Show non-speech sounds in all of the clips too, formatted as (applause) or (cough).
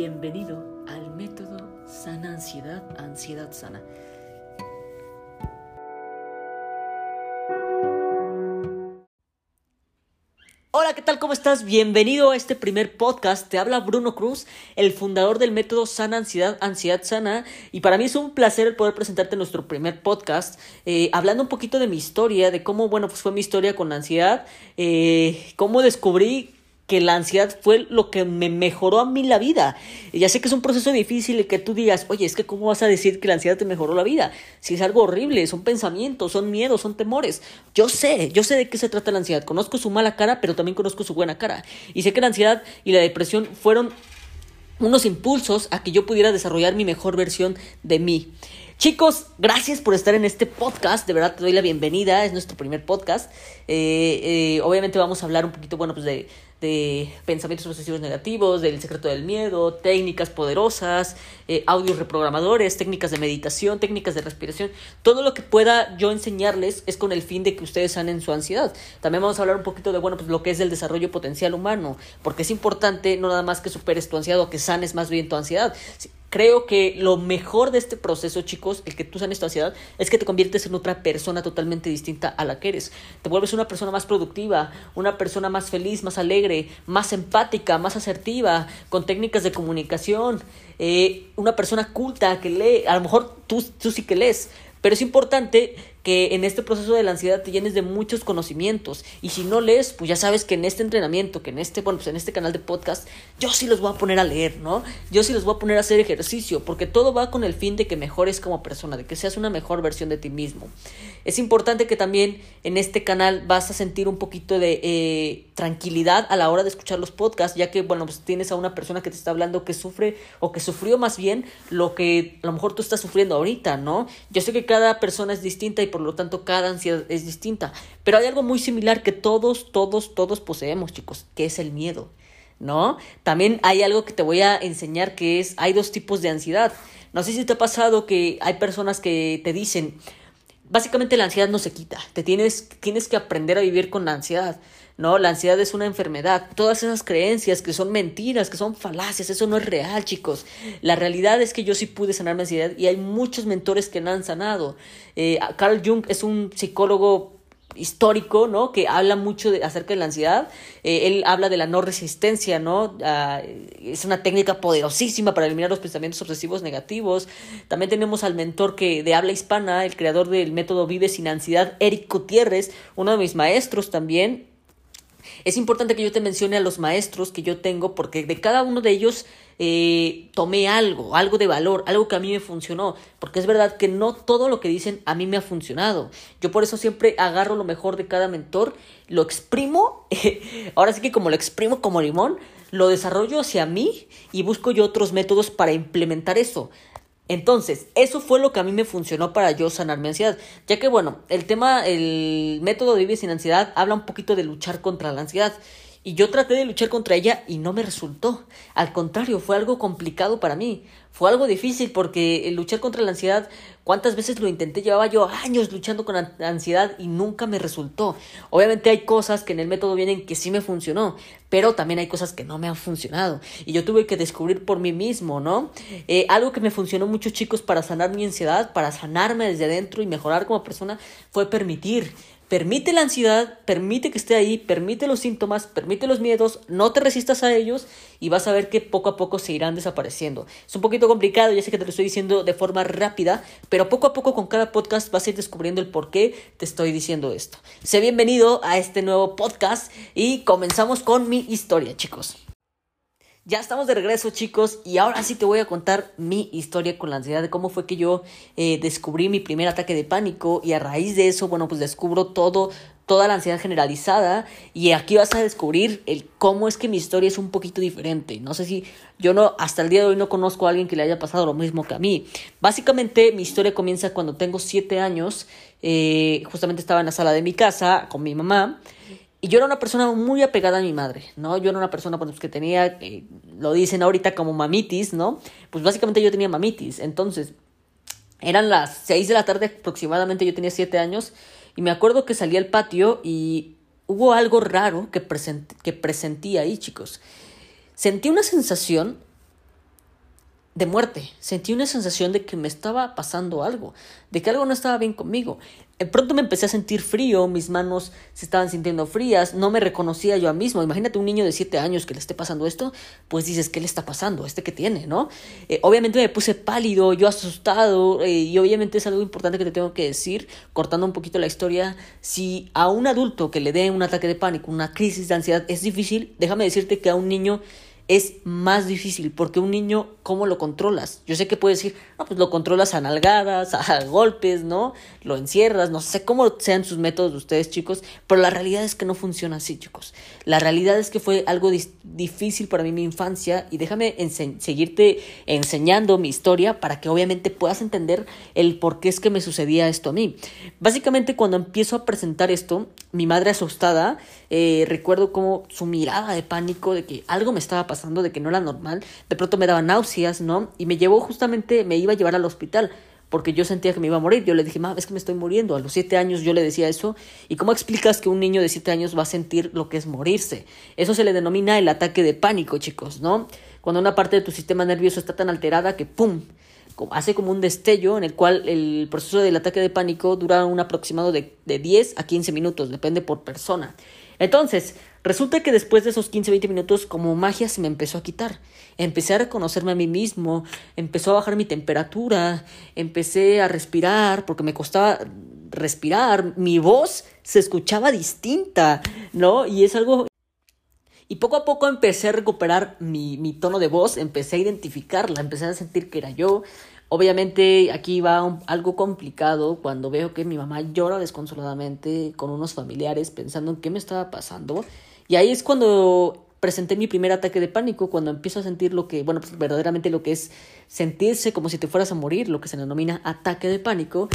bienvenido al método Sana Ansiedad, Ansiedad Sana. Hola, ¿qué tal? ¿Cómo estás? Bienvenido a este primer podcast. Te habla Bruno Cruz, el fundador del método Sana Ansiedad, Ansiedad Sana. Y para mí es un placer poder presentarte nuestro primer podcast, eh, hablando un poquito de mi historia, de cómo, bueno, pues fue mi historia con ansiedad, eh, cómo descubrí que la ansiedad fue lo que me mejoró a mí la vida. Y ya sé que es un proceso difícil y que tú digas, oye, es que cómo vas a decir que la ansiedad te mejoró la vida? Si es algo horrible, son pensamientos, son miedos, son temores. Yo sé, yo sé de qué se trata la ansiedad. Conozco su mala cara, pero también conozco su buena cara. Y sé que la ansiedad y la depresión fueron unos impulsos a que yo pudiera desarrollar mi mejor versión de mí. Chicos, gracias por estar en este podcast. De verdad te doy la bienvenida. Es nuestro primer podcast. Eh, eh, obviamente vamos a hablar un poquito, bueno, pues de, de pensamientos obsesivos negativos, del secreto del miedo, técnicas poderosas, eh, audios reprogramadores, técnicas de meditación, técnicas de respiración. Todo lo que pueda yo enseñarles es con el fin de que ustedes sanen su ansiedad. También vamos a hablar un poquito de, bueno, pues lo que es el desarrollo potencial humano, porque es importante no nada más que superes tu ansiedad o que sanes más bien tu ansiedad. Creo que lo mejor de este proceso, chicos, el que tú sanes tu ansiedad, es que te conviertes en otra persona totalmente distinta a la que eres. Te vuelves una persona más productiva, una persona más feliz, más alegre, más empática, más asertiva, con técnicas de comunicación, eh, una persona culta que lee, a lo mejor tú, tú sí que lees, pero es importante que en este proceso de la ansiedad te llenes de muchos conocimientos. Y si no lees, pues ya sabes que en este entrenamiento, que en este, bueno, pues en este canal de podcast, yo sí los voy a poner a leer, ¿no? Yo sí los voy a poner a hacer ejercicio, porque todo va con el fin de que mejores como persona, de que seas una mejor versión de ti mismo. Es importante que también en este canal vas a sentir un poquito de eh, tranquilidad a la hora de escuchar los podcasts, ya que, bueno, pues tienes a una persona que te está hablando que sufre o que sufrió más bien lo que a lo mejor tú estás sufriendo ahorita, ¿no? Yo sé que cada persona es distinta y por lo tanto cada ansiedad es distinta. Pero hay algo muy similar que todos, todos, todos poseemos, chicos, que es el miedo. ¿No? También hay algo que te voy a enseñar que es, hay dos tipos de ansiedad. No sé si te ha pasado que hay personas que te dicen, básicamente la ansiedad no se quita, te tienes, tienes que aprender a vivir con la ansiedad. No, la ansiedad es una enfermedad. Todas esas creencias que son mentiras, que son falacias, eso no es real, chicos. La realidad es que yo sí pude sanar mi ansiedad y hay muchos mentores que no han sanado. Eh, Carl Jung es un psicólogo histórico, ¿no? Que habla mucho de, acerca de la ansiedad. Eh, él habla de la no resistencia, ¿no? Ah, es una técnica poderosísima para eliminar los pensamientos obsesivos negativos. También tenemos al mentor que de habla hispana, el creador del método Vive sin ansiedad, Eric Gutiérrez, uno de mis maestros también. Es importante que yo te mencione a los maestros que yo tengo porque de cada uno de ellos eh, tomé algo, algo de valor, algo que a mí me funcionó, porque es verdad que no todo lo que dicen a mí me ha funcionado. Yo por eso siempre agarro lo mejor de cada mentor, lo exprimo, (laughs) ahora sí que como lo exprimo como limón, lo desarrollo hacia mí y busco yo otros métodos para implementar eso. Entonces, eso fue lo que a mí me funcionó para yo sanar mi ansiedad. Ya que, bueno, el tema, el método de vivir sin ansiedad habla un poquito de luchar contra la ansiedad. Y yo traté de luchar contra ella y no me resultó. Al contrario, fue algo complicado para mí. Fue algo difícil porque el luchar contra la ansiedad, ¿cuántas veces lo intenté? Llevaba yo años luchando con ansiedad y nunca me resultó. Obviamente hay cosas que en el método vienen que sí me funcionó, pero también hay cosas que no me han funcionado. Y yo tuve que descubrir por mí mismo, ¿no? Eh, algo que me funcionó mucho, chicos, para sanar mi ansiedad, para sanarme desde adentro y mejorar como persona, fue permitir Permite la ansiedad, permite que esté ahí, permite los síntomas, permite los miedos, no te resistas a ellos y vas a ver que poco a poco se irán desapareciendo. Es un poquito complicado, ya sé que te lo estoy diciendo de forma rápida, pero poco a poco con cada podcast vas a ir descubriendo el por qué te estoy diciendo esto. Sé bienvenido a este nuevo podcast y comenzamos con mi historia, chicos. Ya estamos de regreso chicos y ahora sí te voy a contar mi historia con la ansiedad de cómo fue que yo eh, descubrí mi primer ataque de pánico y a raíz de eso, bueno, pues descubro todo, toda la ansiedad generalizada y aquí vas a descubrir el cómo es que mi historia es un poquito diferente. No sé si yo no, hasta el día de hoy no conozco a alguien que le haya pasado lo mismo que a mí. Básicamente mi historia comienza cuando tengo siete años, eh, justamente estaba en la sala de mi casa con mi mamá y yo era una persona muy apegada a mi madre, ¿no? Yo era una persona pues, que tenía, eh, lo dicen ahorita como mamitis, ¿no? Pues básicamente yo tenía mamitis. Entonces, eran las 6 de la tarde aproximadamente, yo tenía 7 años, y me acuerdo que salí al patio y hubo algo raro que, que presentí ahí, chicos. Sentí una sensación de muerte. Sentí una sensación de que me estaba pasando algo, de que algo no estaba bien conmigo. De pronto me empecé a sentir frío, mis manos se estaban sintiendo frías, no me reconocía yo mismo. Imagínate un niño de 7 años que le esté pasando esto, pues dices, ¿qué le está pasando? ¿Este que tiene, no? Eh, obviamente me puse pálido, yo asustado, eh, y obviamente es algo importante que te tengo que decir, cortando un poquito la historia. Si a un adulto que le dé un ataque de pánico, una crisis de ansiedad es difícil, déjame decirte que a un niño es más difícil porque un niño, ¿cómo lo controlas? Yo sé que puedes decir, no, pues lo controlas a nalgadas, a (laughs) golpes, ¿no? Lo encierras, no sé cómo sean sus métodos de ustedes, chicos, pero la realidad es que no funciona así, chicos. La realidad es que fue algo difícil para mí mi infancia y déjame seguirte enseñando mi historia para que obviamente puedas entender el por qué es que me sucedía esto a mí. Básicamente cuando empiezo a presentar esto, mi madre asustada, eh, recuerdo como su mirada de pánico de que algo me estaba pasando de que no era normal, de pronto me daba náuseas, ¿no? Y me llevó justamente, me iba a llevar al hospital porque yo sentía que me iba a morir. Yo le dije, mamá, es que me estoy muriendo. A los siete años yo le decía eso. ¿Y cómo explicas que un niño de siete años va a sentir lo que es morirse? Eso se le denomina el ataque de pánico, chicos, ¿no? Cuando una parte de tu sistema nervioso está tan alterada que ¡pum! hace como un destello en el cual el proceso del ataque de pánico dura un aproximado de, de 10 a 15 minutos, depende por persona. Entonces, resulta que después de esos 15, 20 minutos, como magia se me empezó a quitar. Empecé a reconocerme a mí mismo, empezó a bajar mi temperatura, empecé a respirar, porque me costaba respirar, mi voz se escuchaba distinta, ¿no? Y es algo... Y poco a poco empecé a recuperar mi, mi tono de voz, empecé a identificarla, empecé a sentir que era yo, Obviamente aquí va algo complicado cuando veo que mi mamá llora desconsoladamente con unos familiares pensando en qué me estaba pasando. Y ahí es cuando presenté mi primer ataque de pánico, cuando empiezo a sentir lo que, bueno, pues verdaderamente lo que es sentirse como si te fueras a morir, lo que se denomina ataque de pánico.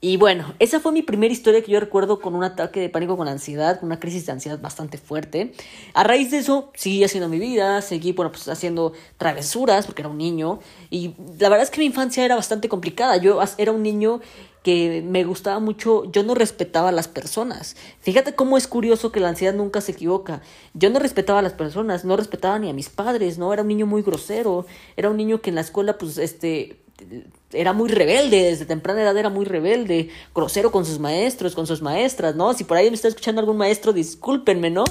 Y bueno, esa fue mi primera historia que yo recuerdo con un ataque de pánico con ansiedad, con una crisis de ansiedad bastante fuerte. A raíz de eso, seguí haciendo mi vida, seguí, bueno, pues haciendo travesuras, porque era un niño. Y la verdad es que mi infancia era bastante complicada. Yo era un niño que me gustaba mucho, yo no respetaba a las personas. Fíjate cómo es curioso que la ansiedad nunca se equivoca. Yo no respetaba a las personas, no respetaba ni a mis padres, ¿no? Era un niño muy grosero, era un niño que en la escuela, pues, este, era muy rebelde, desde temprana edad era muy rebelde, grosero con sus maestros, con sus maestras, ¿no? Si por ahí me está escuchando algún maestro, discúlpenme, ¿no?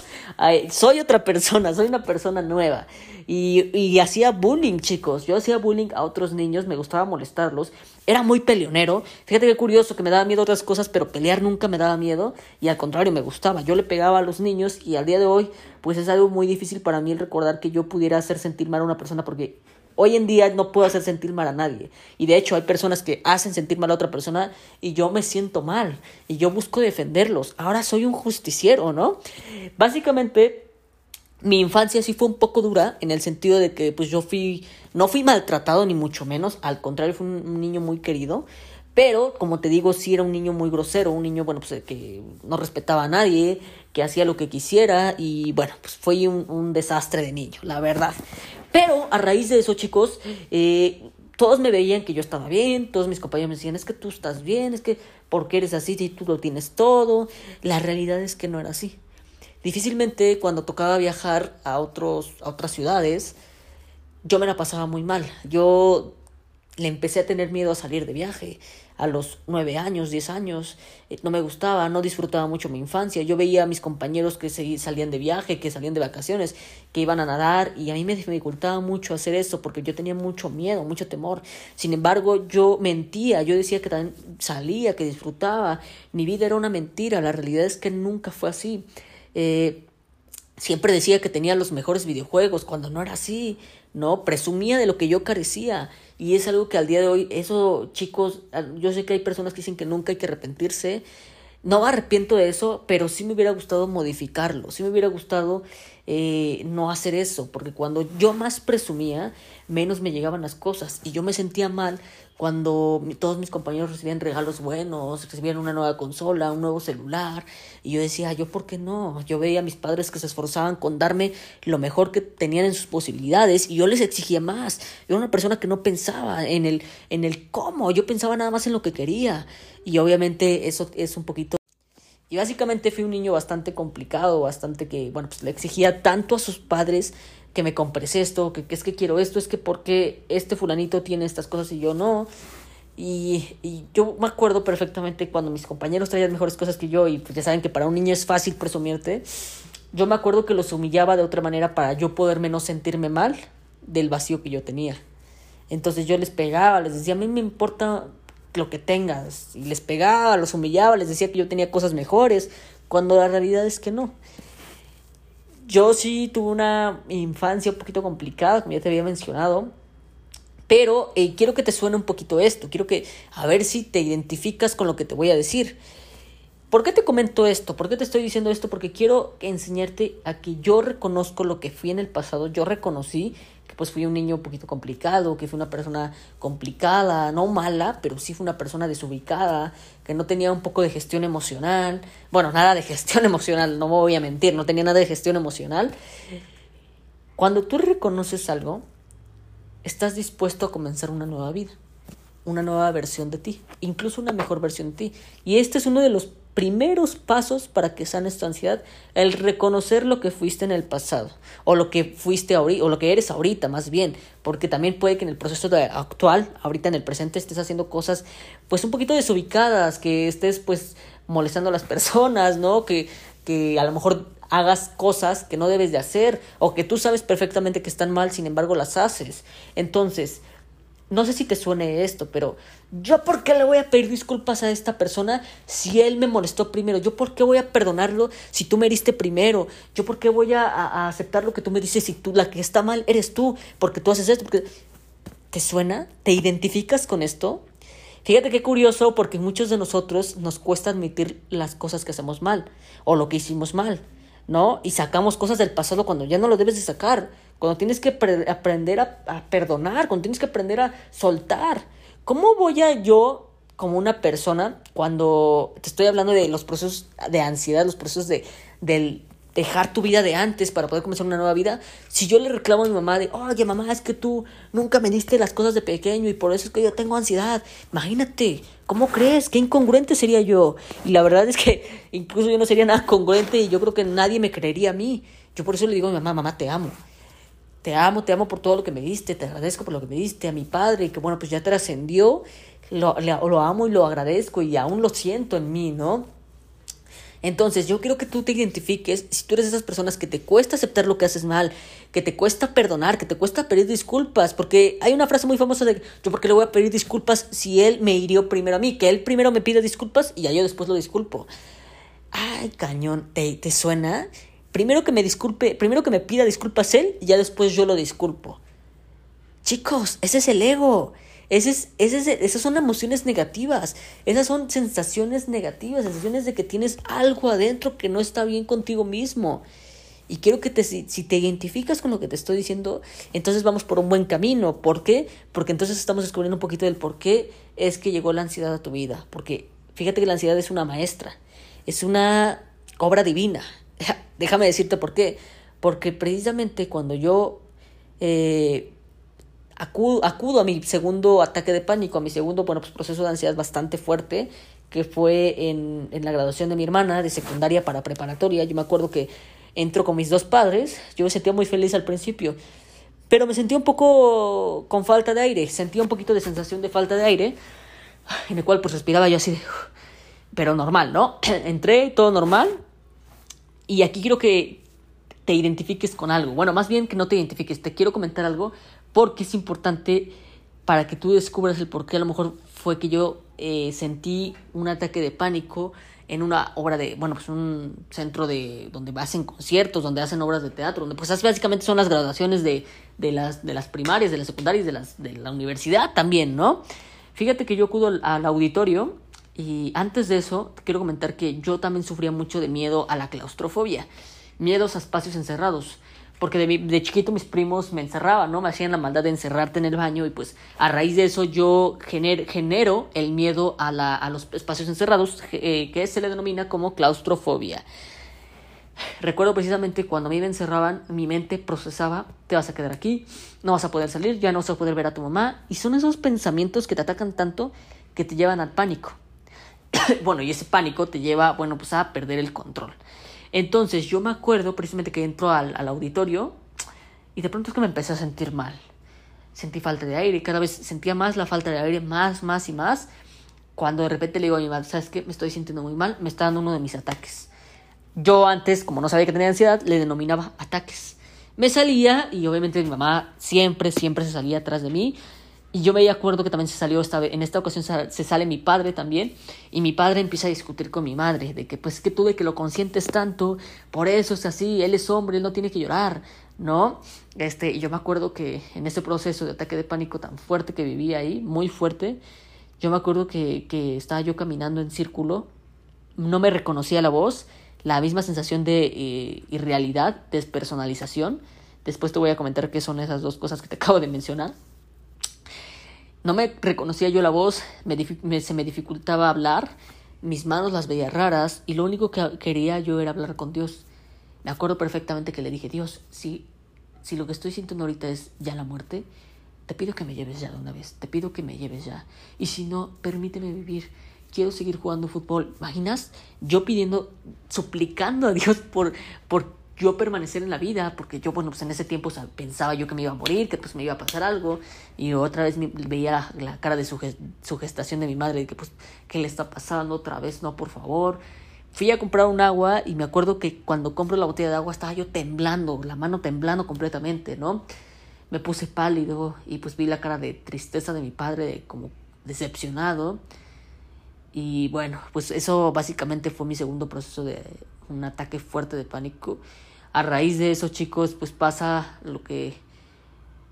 soy otra (laughs) persona, soy una persona nueva. Y, y hacía bullying, chicos. Yo hacía bullying a otros niños, me gustaba molestarlos. Era muy peleonero. Fíjate qué curioso que me daba miedo otras cosas, pero pelear nunca me daba miedo. Y al contrario, me gustaba. Yo le pegaba a los niños y al día de hoy, pues es algo muy difícil para mí el recordar que yo pudiera hacer sentir mal a una persona porque Hoy en día no puedo hacer sentir mal a nadie. Y de hecho hay personas que hacen sentir mal a otra persona y yo me siento mal. Y yo busco defenderlos. Ahora soy un justiciero, ¿no? Básicamente, mi infancia sí fue un poco dura en el sentido de que pues yo fui, no fui maltratado ni mucho menos. Al contrario, fui un niño muy querido. Pero, como te digo, sí era un niño muy grosero, un niño, bueno, pues que no respetaba a nadie, que hacía lo que quisiera y, bueno, pues fue un, desastre de niño, la verdad. Pero a raíz de eso, chicos, eh, todos me veían que yo estaba bien, todos mis compañeros me decían, es que tú estás bien, es que, porque eres así y tú lo tienes todo? La realidad es que no era así. Difícilmente cuando tocaba viajar a, otros, a otras ciudades, yo me la pasaba muy mal. Yo le empecé a tener miedo a salir de viaje a los nueve años, diez años, eh, no me gustaba, no disfrutaba mucho mi infancia. Yo veía a mis compañeros que salían de viaje, que salían de vacaciones, que iban a nadar y a mí me dificultaba mucho hacer eso porque yo tenía mucho miedo, mucho temor. Sin embargo, yo mentía, yo decía que también salía, que disfrutaba. Mi vida era una mentira, la realidad es que nunca fue así. Eh, siempre decía que tenía los mejores videojuegos cuando no era así, ¿no? Presumía de lo que yo carecía y es algo que al día de hoy, eso chicos, yo sé que hay personas que dicen que nunca hay que arrepentirse. No me arrepiento de eso, pero sí me hubiera gustado modificarlo, sí me hubiera gustado eh, no hacer eso, porque cuando yo más presumía, menos me llegaban las cosas y yo me sentía mal cuando todos mis compañeros recibían regalos buenos, recibían una nueva consola, un nuevo celular, y yo decía, yo por qué no? Yo veía a mis padres que se esforzaban con darme lo mejor que tenían en sus posibilidades y yo les exigía más. Yo era una persona que no pensaba en el en el cómo, yo pensaba nada más en lo que quería y obviamente eso es un poquito Y básicamente fui un niño bastante complicado, bastante que, bueno, pues le exigía tanto a sus padres que me compres esto, que, es que quiero esto, es que porque este fulanito tiene estas cosas y yo no. Y, y, yo me acuerdo perfectamente cuando mis compañeros traían mejores cosas que yo, y pues ya saben que para un niño es fácil presumirte. Yo me acuerdo que los humillaba de otra manera para yo poderme no sentirme mal del vacío que yo tenía. Entonces yo les pegaba, les decía, a mí me importa lo que tengas. Y les pegaba, los humillaba, les decía que yo tenía cosas mejores, cuando la realidad es que no. Yo sí tuve una infancia un poquito complicada, como ya te había mencionado, pero eh, quiero que te suene un poquito esto, quiero que a ver si te identificas con lo que te voy a decir. ¿Por qué te comento esto? ¿Por qué te estoy diciendo esto? Porque quiero enseñarte a que yo reconozco lo que fui en el pasado, yo reconocí que pues fui un niño un poquito complicado, que fui una persona complicada, no mala, pero sí fui una persona desubicada, que no tenía un poco de gestión emocional. Bueno, nada de gestión (laughs) emocional, no me voy a mentir, no tenía nada de gestión emocional. Cuando tú reconoces algo, estás dispuesto a comenzar una nueva vida, una nueva versión de ti, incluso una mejor versión de ti. Y este es uno de los primeros pasos para que sanes tu ansiedad, el reconocer lo que fuiste en el pasado, o lo que fuiste ahorita, o lo que eres ahorita más bien, porque también puede que en el proceso actual, ahorita en el presente, estés haciendo cosas pues un poquito desubicadas, que estés pues molestando a las (laughs) personas, ¿no? Que, que a lo mejor hagas cosas que no debes de hacer, o que tú sabes perfectamente que están mal, sin embargo las haces. Entonces, no sé si te suene esto, pero yo por qué le voy a pedir disculpas a esta persona si él me molestó primero, yo por qué voy a perdonarlo si tú me heriste primero, yo por qué voy a, aceptar lo que tú me dices si tú la que está mal eres tú, porque tú haces esto, porque ¿te suena? ¿Te identificas con esto? Fíjate qué curioso porque muchos de nosotros nos cuesta admitir las cosas que hacemos mal o lo que hicimos mal, ¿no? Y sacamos cosas del pasado cuando ya no lo debes de sacar cuando tienes que aprender a, perdonar, cuando tienes que aprender a soltar. ¿Cómo voy a yo, como una persona, cuando te estoy hablando de los procesos de ansiedad, los procesos de, dejar tu vida de antes para poder comenzar una nueva vida, si yo le reclamo a mi mamá de, oye mamá, es que tú nunca me diste las cosas de pequeño y por eso es que yo tengo ansiedad, imagínate, ¿cómo crees? ¿Qué incongruente sería yo? Y la verdad es que incluso yo no sería nada congruente y yo creo que nadie me creería a mí. Yo por eso le digo a mi mamá, mamá, te amo te amo, te amo por todo lo que me diste, te agradezco por lo que me diste, a mi padre, que bueno, pues ya trascendió, lo, lo amo y lo agradezco y aún lo siento en mí, ¿no? Entonces, yo quiero que tú te identifiques si tú eres de esas personas que te cuesta aceptar lo que haces mal, que te cuesta perdonar, que te cuesta pedir disculpas, porque hay una frase muy famosa de yo porque le voy a pedir disculpas si él me hirió primero a mí, que él primero me pide disculpas y ya yo después lo disculpo. Ay, cañón, ¿te, te suena? Primero que me disculpe, primero que me pida disculpas él y ya después yo lo disculpo. Chicos, ese es el ego. Ese es, ese esas son emociones negativas. Esas son sensaciones negativas, sensaciones de que tienes algo adentro que no está bien contigo mismo. Y quiero que te, si te identificas con lo que te estoy diciendo, entonces vamos por un buen camino. ¿Por qué? Porque entonces estamos descubriendo un poquito del por qué es que llegó la ansiedad a tu vida. Porque fíjate que la ansiedad es una maestra, es una obra divina. (laughs) Déjame decirte por qué. Porque precisamente cuando yo eh, acudo, a mi segundo ataque de pánico, a mi segundo bueno, pues, proceso de ansiedad bastante fuerte, que fue en, en la graduación de mi hermana de secundaria para preparatoria. Yo me acuerdo que entro con mis dos padres. Yo me sentía muy feliz al principio. Pero me sentía un poco con falta de aire. Sentía un poquito de sensación de falta de aire. En el cual pues respiraba yo así de... Pero normal, ¿no? (clears throat) Entré, todo normal. Y aquí quiero que te identifiques con algo. Bueno, más bien que no te identifiques, te quiero comentar algo porque es importante para que tú descubras el por qué a lo mejor fue que yo eh, sentí un ataque de pánico en una obra de, bueno, pues un centro de donde hacen conciertos, donde hacen obras de teatro, donde pues básicamente son las graduaciones de, de, las, de las primarias, de las secundarias, de, las, de la universidad también, ¿no? Fíjate que yo acudo al auditorio y antes de eso, quiero comentar que yo también sufría mucho de miedo a la claustrofobia, miedos a espacios encerrados, porque de, chiquito mis primos me encerraban, ¿no? Me hacían la maldad de encerrarte en el baño y pues a raíz de eso yo genero el miedo a, la, a los espacios encerrados, eh, que se le denomina como claustrofobia. Recuerdo precisamente cuando a mí me encerraban, mi mente procesaba, te vas a quedar aquí, no vas a poder salir, ya no vas a poder ver a tu mamá, y son esos pensamientos que te atacan tanto que te llevan al pánico. (coughs) bueno, y ese pánico te lleva, bueno, pues a perder el control. Entonces yo me acuerdo precisamente que entro al, auditorio y de pronto es que me empecé a sentir mal. Sentí falta de aire cada vez sentía más la falta de aire, más, más y más. Cuando de repente le digo a mi madre, ¿sabes qué? Me estoy sintiendo muy mal, me está dando uno de mis ataques. Yo antes, como no sabía que tenía ansiedad, le denominaba ataques. Me salía y obviamente mi mamá siempre, siempre se salía atrás de mí y yo me acuerdo que también se salió esta en esta ocasión se sale mi padre también y mi padre empieza a discutir con mi madre de que pues es que tú de que lo consientes tanto, por eso es así, él es hombre, él no tiene que llorar, ¿no? Este, y yo me acuerdo que en ese proceso de ataque de pánico tan fuerte que vivía ahí, muy fuerte, yo me acuerdo que, que estaba yo caminando en círculo, no me reconocía la voz, la misma sensación de eh, irrealidad, despersonalización. Después te voy a comentar qué son esas dos cosas que te (laughs) acabo de mencionar. No me reconocía yo la voz, me, se me dificultaba hablar, mis manos las veía raras y lo único que quería yo era hablar con Dios. Me acuerdo perfectamente que le dije, Dios, si, si lo que estoy sintiendo ahorita es ya la muerte, te pido que me lleves ya de una vez, te pido que me lleves ya. Y si no, permíteme vivir, quiero seguir jugando fútbol. ¿Imaginas? Yo pidiendo, suplicando a Dios por, por yo permanecer en la vida, porque yo, bueno, pues en ese tiempo pensaba yo que me iba a morir, que pues me iba a pasar algo, y otra vez veía la, cara de su, gestación de mi madre, que pues, ¿qué le está pasando otra vez? No, por favor. Fui a comprar un agua y me acuerdo que cuando compro la botella de agua estaba yo temblando, la mano temblando completamente, ¿no? Me puse pálido y pues vi la cara de tristeza de mi padre, como decepcionado. Y bueno, pues eso básicamente fue mi segundo proceso de un ataque fuerte de pánico a raíz de eso, chicos, pues pasa lo que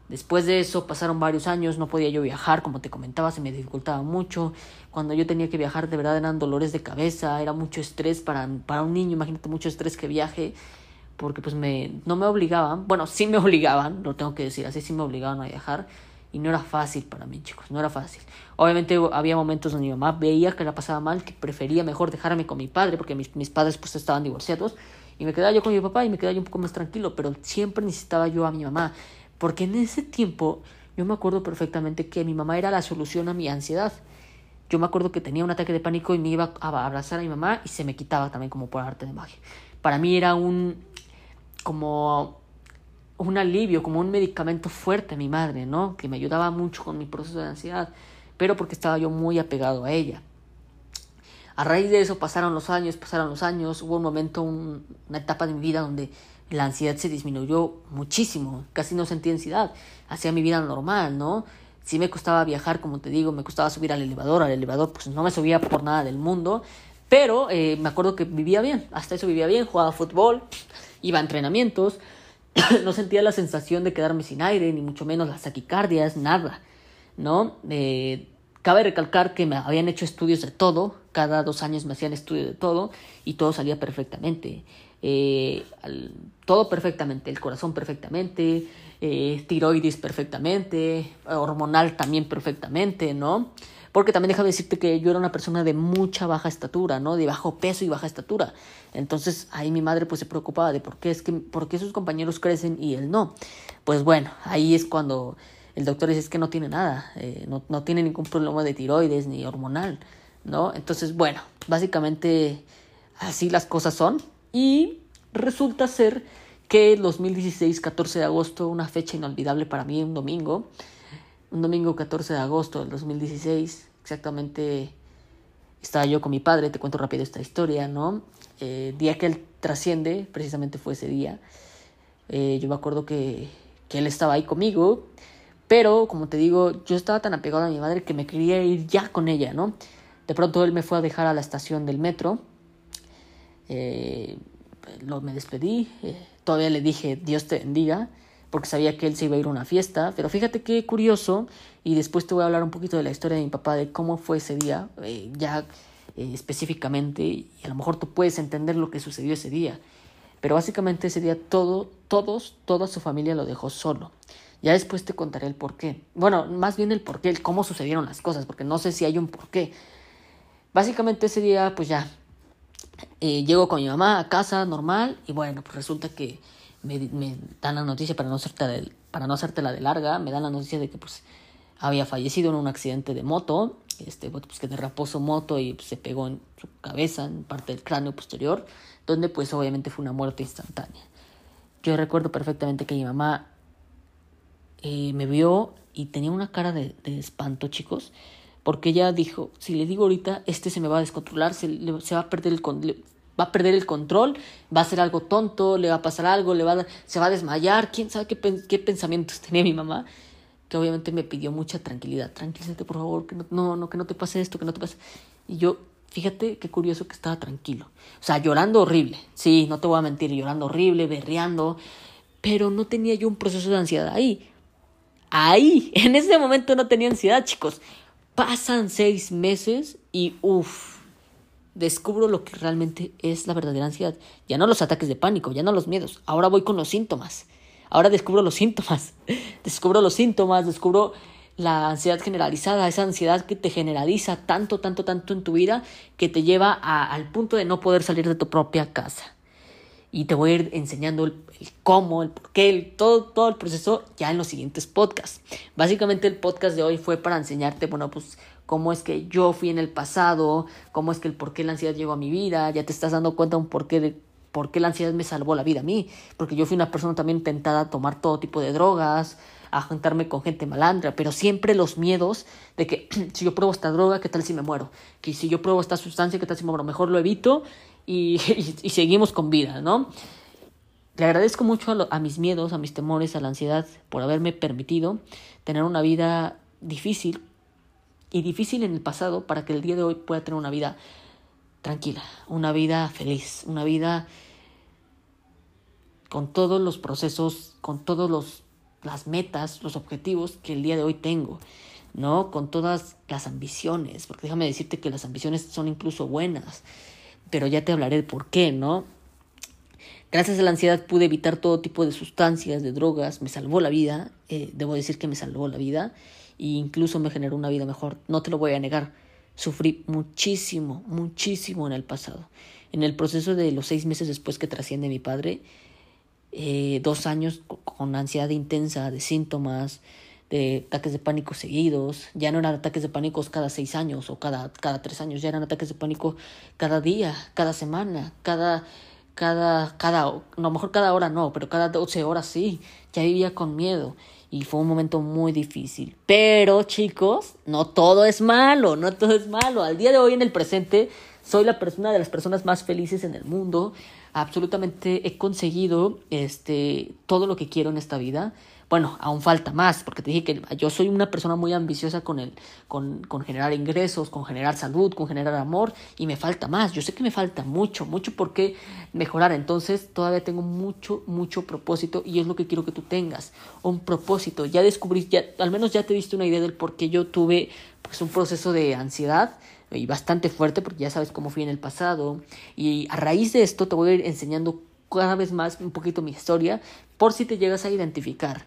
después de eso pasaron varios años, no podía yo viajar, como te comentaba, se me dificultaba mucho. Cuando yo tenía que viajar, de verdad eran dolores de cabeza, era mucho estrés para, para un niño, imagínate mucho estrés que viaje, porque pues me, no me obligaban, bueno, sí me (laughs) obligaban, lo tengo que decir así, sí me obligaban a viajar. Y no era fácil para mí, chicos, no era fácil. Obviamente había momentos donde mi mamá veía que la pasaba mal, que prefería mejor dejarme con mi padre, porque mis, mis padres pues estaban divorciados y me quedaba yo con mi papá y me quedaba yo un poco más tranquilo, pero siempre necesitaba yo a mi mamá, porque en ese tiempo yo me acuerdo perfectamente que mi mamá era la solución a mi ansiedad. Yo me acuerdo que tenía un ataque de pánico y me iba a abrazar a mi mamá y se me quitaba también como por arte de magia. Para mí era un como un alivio, como un medicamento fuerte mi madre, ¿no? Que me ayudaba mucho con mi proceso de ansiedad, pero porque estaba yo muy apegado a ella. A raíz de eso pasaron los años, pasaron los años, hubo un momento, una etapa de mi vida donde la ansiedad se disminuyó muchísimo, casi no sentía ansiedad, hacía mi vida normal, ¿no? Sí me costaba viajar, como te digo, me costaba subir al elevador, al elevador pues no me subía por nada del mundo, pero eh, me acuerdo que vivía bien, hasta eso vivía bien, jugaba fútbol, iba a entrenamientos, (coughs) no sentía la sensación de quedarme sin aire, ni mucho menos las taquicardias, nada, ¿no? Eh, Cabe recalcar que me habían hecho estudios de todo, cada dos años me hacían estudios de todo y todo salía perfectamente. Eh, todo perfectamente, el corazón perfectamente, eh, tiroides perfectamente, hormonal también perfectamente, ¿no? Porque también déjame decirte que yo era una persona de mucha baja estatura, ¿no? De bajo peso y baja estatura. Entonces ahí mi madre pues se preocupaba de por qué es que, por qué sus compañeros crecen y él no. Pues bueno, ahí es cuando el doctor dice que no tiene nada, eh, no, no, tiene ningún problema de tiroides ni hormonal, ¿no? Entonces, bueno, básicamente así las cosas son. Y resulta ser que el 2016, 14 de agosto, una fecha inolvidable para mí, un domingo, un domingo 14 de agosto del 2016, exactamente estaba yo con mi padre, te cuento rápido esta historia, ¿no? Eh, día que él trasciende, precisamente fue ese día. Eh, yo me acuerdo que, que él estaba ahí conmigo pero, como te digo, yo estaba tan apegado a mi madre que me quería ir ya con ella, ¿no? De pronto él me fue a dejar a la estación del metro. Eh, lo, me despedí. Eh, todavía le dije, Dios te bendiga, porque sabía que él se iba a ir a una fiesta. Pero fíjate qué curioso, y después te voy a hablar un poquito de la historia de mi papá, de cómo fue ese día, eh, ya específicamente, y a lo mejor tú puedes entender lo que sucedió ese día. Pero básicamente ese día todo, todos, toda su familia lo dejó solo. Ya después te contaré el por qué. Bueno, más bien el por qué, el cómo sucedieron las cosas, porque no sé si hay un por qué. Básicamente ese día, pues ya, eh, llego con mi mamá a casa normal y bueno, pues resulta que me, dan la noticia para no, hacerte de, la de larga, me dan la noticia de que pues había fallecido en un accidente de moto este, pues que derrapó su moto y pues, se pegó en su cabeza, en parte del cráneo posterior, donde pues obviamente fue una muerte instantánea. Yo recuerdo perfectamente que mi mamá eh, me vio y tenía una cara de, de, espanto, chicos, porque ella dijo, si le digo ahorita, este se me va a descontrolar, se, se va a perder el va a perder el control, va a ser algo tonto, le va a pasar algo, le va se va a desmayar, quién sabe qué, qué pensamientos (laughs) tenía mi mamá que obviamente me pidió mucha tranquilidad. Tranquilízate, por favor, que no, no, que no te pase esto, que no te pase. Y yo, fíjate qué curioso que estaba tranquilo. O sea, llorando horrible. Sí, no te voy a mentir, llorando horrible, berreando. Pero no tenía yo un proceso de ansiedad ahí. Ahí, (laughs) en ese momento no tenía ansiedad, chicos. Pasan seis meses y uff, descubro lo que realmente es la verdadera ansiedad. Ya no los ataques de pánico, ya no los miedos. Ahora voy con los síntomas. Ahora descubro los síntomas, (laughs) descubro los síntomas, descubro la ansiedad generalizada, esa ansiedad que te generaliza tanto, tanto, tanto en tu vida que te lleva al punto de no poder salir de tu propia casa. Y te voy a ir enseñando el, cómo, el por qué, todo, todo el proceso ya en los siguientes podcasts. Básicamente el podcast de hoy fue para enseñarte, bueno, pues cómo es que yo fui en el pasado, cómo es que el por qué la ansiedad llegó a mi vida, ya te estás dando cuenta un porqué de ¿Por qué la ansiedad me salvó la vida a mí? Porque yo fui una persona también tentada a tomar todo tipo de drogas, a juntarme con gente malandra, pero siempre los miedos de que (clears throat) si yo pruebo esta droga, ¿qué tal si me muero? Que si yo pruebo esta sustancia, ¿qué tal si me muero? Mejor lo evito (laughs) y, seguimos con vida, ¿no? Le agradezco mucho a, a mis miedos, a mis temores, a la ansiedad por haberme permitido tener una vida difícil y difícil en el pasado para que el día de hoy pueda tener una vida tranquila, una vida feliz, una vida con todos los procesos, con todos los las metas, los objetivos que el día de hoy tengo, ¿no? Con todas las ambiciones, porque déjame decirte que las ambiciones son incluso buenas, pero ya te hablaré de por qué, ¿no? Gracias a la ansiedad pude evitar todo tipo de sustancias, de drogas, me salvó la vida, eh, debo decir que me salvó la vida e incluso me generó una vida mejor, no te lo voy a negar, sufrí muchísimo, muchísimo en el pasado. En el proceso de los seis meses después que trasciende mi padre, eh, dos años con ansiedad intensa, de síntomas, ataques de pánico seguidos. Ya no eran ataques de pánico cada seis años o cada, cada tres años, ya eran ataques de pánico cada día, cada semana, cada, cada, cada, a lo mejor cada hora no, pero cada doce horas sí. Ya vivía con miedo y fue un momento muy difícil. Pero chicos, no todo es malo, no todo es malo. Al día de hoy en el presente soy la persona de las personas más felices en el mundo absolutamente he conseguido este, todo lo que quiero en esta vida. Bueno, aún falta más, porque te dije que yo soy una persona muy ambiciosa con, el, con, con generar ingresos, con generar salud, con generar amor, y me falta más. Yo sé que me falta mucho, mucho por qué mejorar. Entonces, todavía tengo mucho, mucho propósito, y es lo que quiero que tú tengas. Un propósito. Ya descubrí, ya, al menos ya te diste una idea del por qué yo tuve pues, un proceso de ansiedad y bastante fuerte porque ya sabes cómo fui en el pasado y a raíz de esto te voy a ir enseñando cada vez más un poquito mi historia por si te llegas a identificar.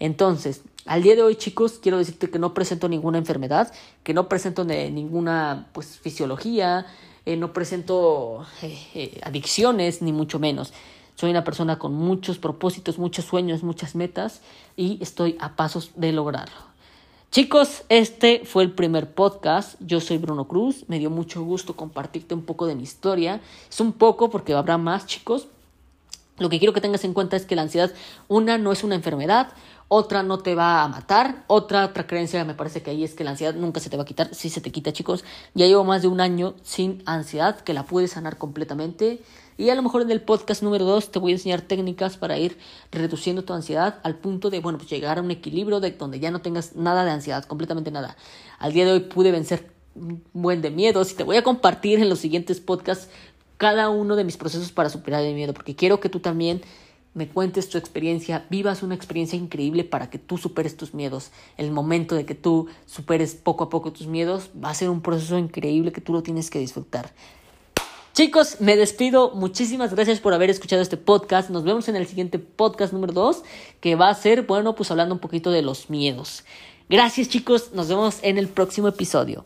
Entonces, al día de hoy chicos, quiero decirte que no presento ninguna enfermedad, que no presento ninguna pues fisiología, eh, no presento eh, eh, adicciones ni mucho menos. Soy una persona con muchos propósitos, muchos sueños, muchas metas y estoy a pasos de lograrlo. Chicos, este fue el primer podcast. Yo soy Bruno Cruz. Me dio mucho gusto compartirte un poco de mi historia. Es un poco porque habrá más, chicos. Lo que quiero que tengas en cuenta es que la ansiedad, una, no es una enfermedad, otra no te va a matar, otra, otra creencia me parece que ahí es que la ansiedad nunca se te va a quitar, sí se te quita chicos, ya llevo más de un año sin ansiedad, que la puedes sanar completamente, y a lo mejor en el podcast número 2 te voy a enseñar técnicas para ir reduciendo tu ansiedad al punto de, bueno, pues llegar a un equilibrio de donde ya no tengas nada de ansiedad, completamente nada. Al día de hoy pude vencer un buen de miedos y te voy a compartir en los siguientes podcasts cada uno de mis procesos para superar el miedo, porque quiero que tú también me cuentes tu experiencia, vivas una experiencia increíble para que tú superes tus miedos. El momento de que tú superes poco a poco tus miedos va a ser un proceso increíble que tú lo tienes que disfrutar. Chicos, me despido. Muchísimas gracias por haber escuchado este podcast. Nos vemos en el siguiente podcast número 2, que va a ser, bueno, pues hablando un poquito de los miedos. Gracias chicos, nos vemos en el próximo episodio.